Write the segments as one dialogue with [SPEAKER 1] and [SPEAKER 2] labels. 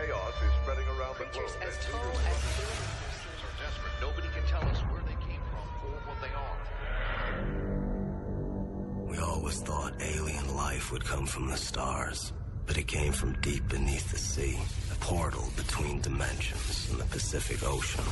[SPEAKER 1] Chaos is spreading around the
[SPEAKER 2] Creatures as tall as
[SPEAKER 1] of
[SPEAKER 2] buildings.
[SPEAKER 1] are desperate. Nobody can tell us where they came from or what they are.
[SPEAKER 3] We always thought alien life would come from the stars, but it came from deep beneath the sea, a portal between dimensions in the Pacific Ocean.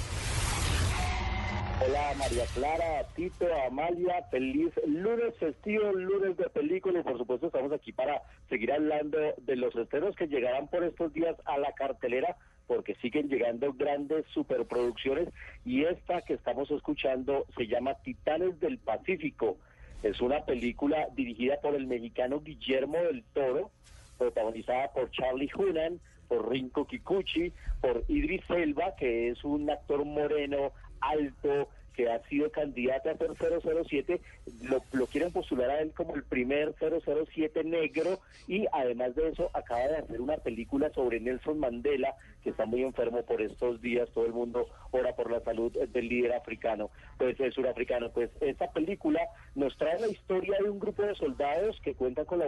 [SPEAKER 4] Hola María Clara, Tito, Amalia, feliz lunes festivo, lunes de película y por supuesto estamos aquí para seguir hablando de los estrenos que llegarán por estos días a la cartelera porque siguen llegando grandes superproducciones y esta que estamos escuchando se llama Titanes del Pacífico. Es una película dirigida por el mexicano Guillermo del Toro, protagonizada por Charlie Hunnam, por Rinko Kikuchi, por Idris Elba, que es un actor moreno, alto, que ha sido candidato a ser 007, lo, lo quieren postular a él como el primer 007 negro y además de eso acaba de hacer una película sobre Nelson Mandela, que está muy enfermo por estos días, todo el mundo ora por la salud del líder africano, pues es surafricano. Pues esta película nos trae la historia de un grupo de soldados que cuentan con la,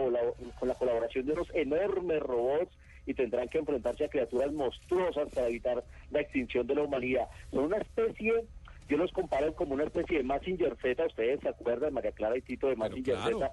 [SPEAKER 4] con la colaboración de unos enormes robots y tendrán que enfrentarse a criaturas monstruosas para evitar la extinción de la humanidad. Son una especie, yo los comparo como una especie de Mazinger Z, ustedes se acuerdan, María Clara y Tito de Mazinger Z,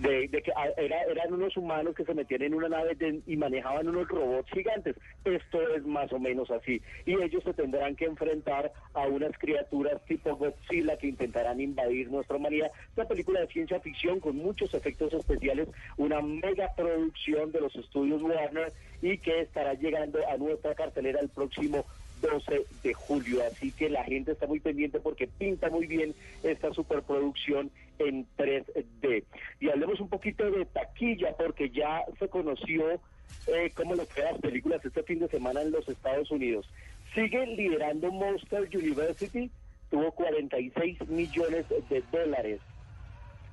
[SPEAKER 4] de, de que ah, era- eran unos humanos que se metían en una nave de- y manejaban unos robots gigantes. Esto es más o menos así. Y ellos se tendrán que enfrentar a unas criaturas tipo Godzilla que intentarán invadir nuestra humanidad. Esta película de ciencia ficción con muchos efectos especiales, una mega producción de los estudios Warner y que estará llegando a nuestra cartelera el próximo 12 de julio. Así que la gente está muy pendiente porque pinta muy bien esta superproducción en 3D. Y hablemos un poquito de taquilla porque ya se conoció eh, cómo le fue las películas este fin de semana en los Estados Unidos. Sigue liderando Monster University, tuvo 46 millones de dólares.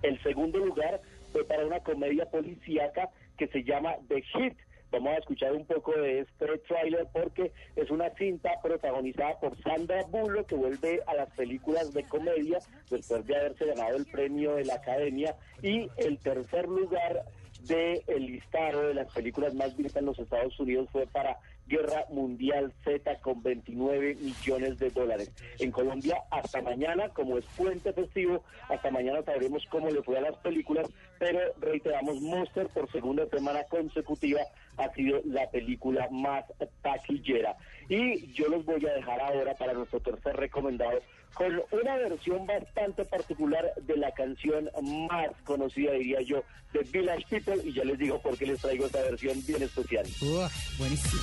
[SPEAKER 4] El segundo lugar fue para una comedia policíaca que se llama The Hit. Vamos a escuchar un poco de este tráiler porque es una cinta protagonizada por Sandra Bullock que vuelve a las películas de comedia después de haberse ganado el premio de la Academia y el tercer lugar de el listado de las películas más vistas en los Estados Unidos fue para Guerra Mundial Z con 29 millones de dólares. En Colombia hasta mañana, como es puente festivo, hasta mañana sabremos cómo le fue a las películas, pero reiteramos, Monster por segunda semana consecutiva ha sido la película más taquillera. Y yo los voy a dejar ahora para nuestro tercer recomendado con una versión bastante particular de la canción más conocida, diría yo, de Village People, y ya les digo por qué les traigo esta versión bien especial.
[SPEAKER 5] Uf, buenísimo.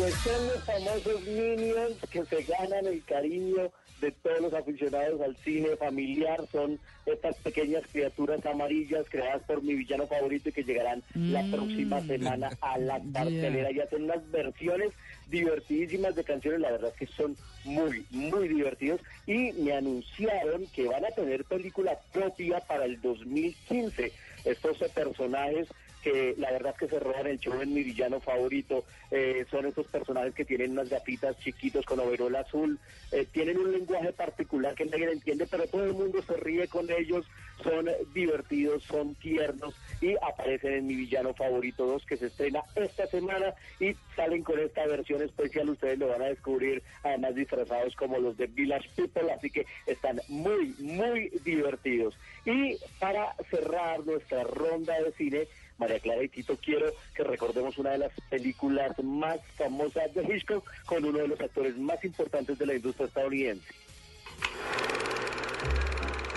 [SPEAKER 4] Pues son los famosos Minions que se ganan el cariño de todos los aficionados al cine familiar. Son estas pequeñas criaturas amarillas creadas por mi villano favorito y que llegarán la próxima semana a la cartelera. Y hacen unas versiones divertidísimas de canciones. La verdad es que son muy, muy divertidos. Y me anunciaron que van a tener película propia para el 2015. Estos personajes que la verdad es que se roban el show en mi villano favorito. Eh, son estos personajes que tienen unas gafitas chiquitos con overol azul. Eh, tienen un lenguaje particular que nadie entiende, pero todo el mundo se ríe con ellos. Son divertidos, son tiernos y aparecen en mi villano favorito 2 que se estrena esta semana y salen con esta versión especial. Ustedes lo van a descubrir, además disfrazados como los de Village People, así que están muy, muy divertidos. Y para cerrar nuestra ronda de cine, María Clara y Tito, quiero que recordemos una de las películas más famosas de Hitchcock con uno de los actores más importantes de la industria estadounidense.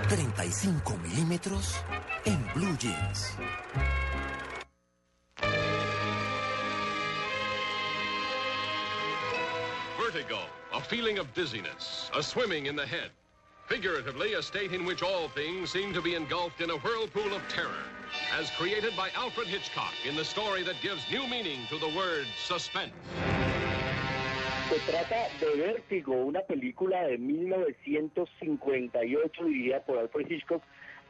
[SPEAKER 2] 35 milímetros en Blue Jeans.
[SPEAKER 5] Vertigo, a feeling of dizziness, a swimming in the head. Figuratively, a state in which all things seem to be engulfed in a whirlpool of terror, as created by Alfred Hitchcock in the story that gives new meaning to the word suspense.
[SPEAKER 4] Se trata de Vértigo, una película de 1958 dirigida por Alfred Hitchcock.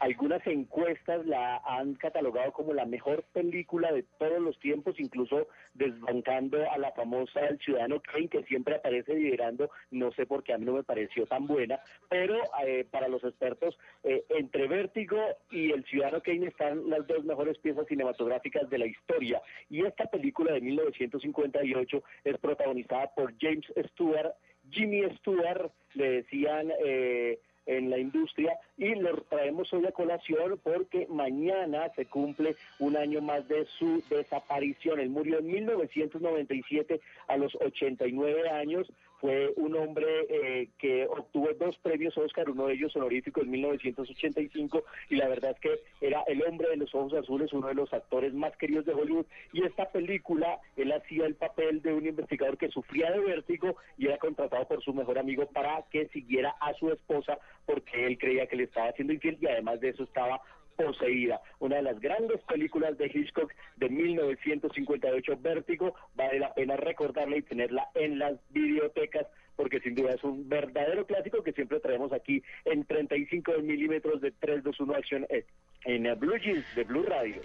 [SPEAKER 4] Algunas encuestas la han catalogado como la mejor película de todos los tiempos, incluso desbancando a la famosa El Ciudadano Kane, que siempre aparece liderando, no sé por qué a mí no me pareció tan buena, pero eh, para los expertos, eh, entre Vértigo y El Ciudadano Kane están las dos mejores piezas cinematográficas de la historia. Y esta película de 1958 es protagonizada por James Stewart, Jimmy Stewart, le decían... Eh, en la industria y lo traemos hoy a colación porque mañana se cumple un año más de su desaparición. Él murió en 1997 a los 89 años. Fue un hombre eh, que obtuvo dos premios Oscar, uno de ellos honorífico en 1985 y la verdad es que era el hombre de los ojos azules, uno de los actores más queridos de Hollywood y esta película él hacía el papel de un investigador que sufría de vértigo y era contratado por su mejor amigo para que siguiera a su esposa porque él creía que le estaba haciendo infiel y además de eso estaba poseída. Una de las grandes películas de Hitchcock de 1958, Vértigo, vale la pena recordarla y tenerla en las videotecas porque sin duda es un verdadero clásico que siempre traemos aquí en 35 milímetros de 321 Action eh, en Blue Jeans de Blue Radio.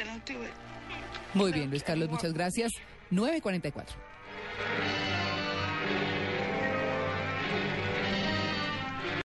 [SPEAKER 6] Muy bien, Luis Carlos, muchas gracias. 944.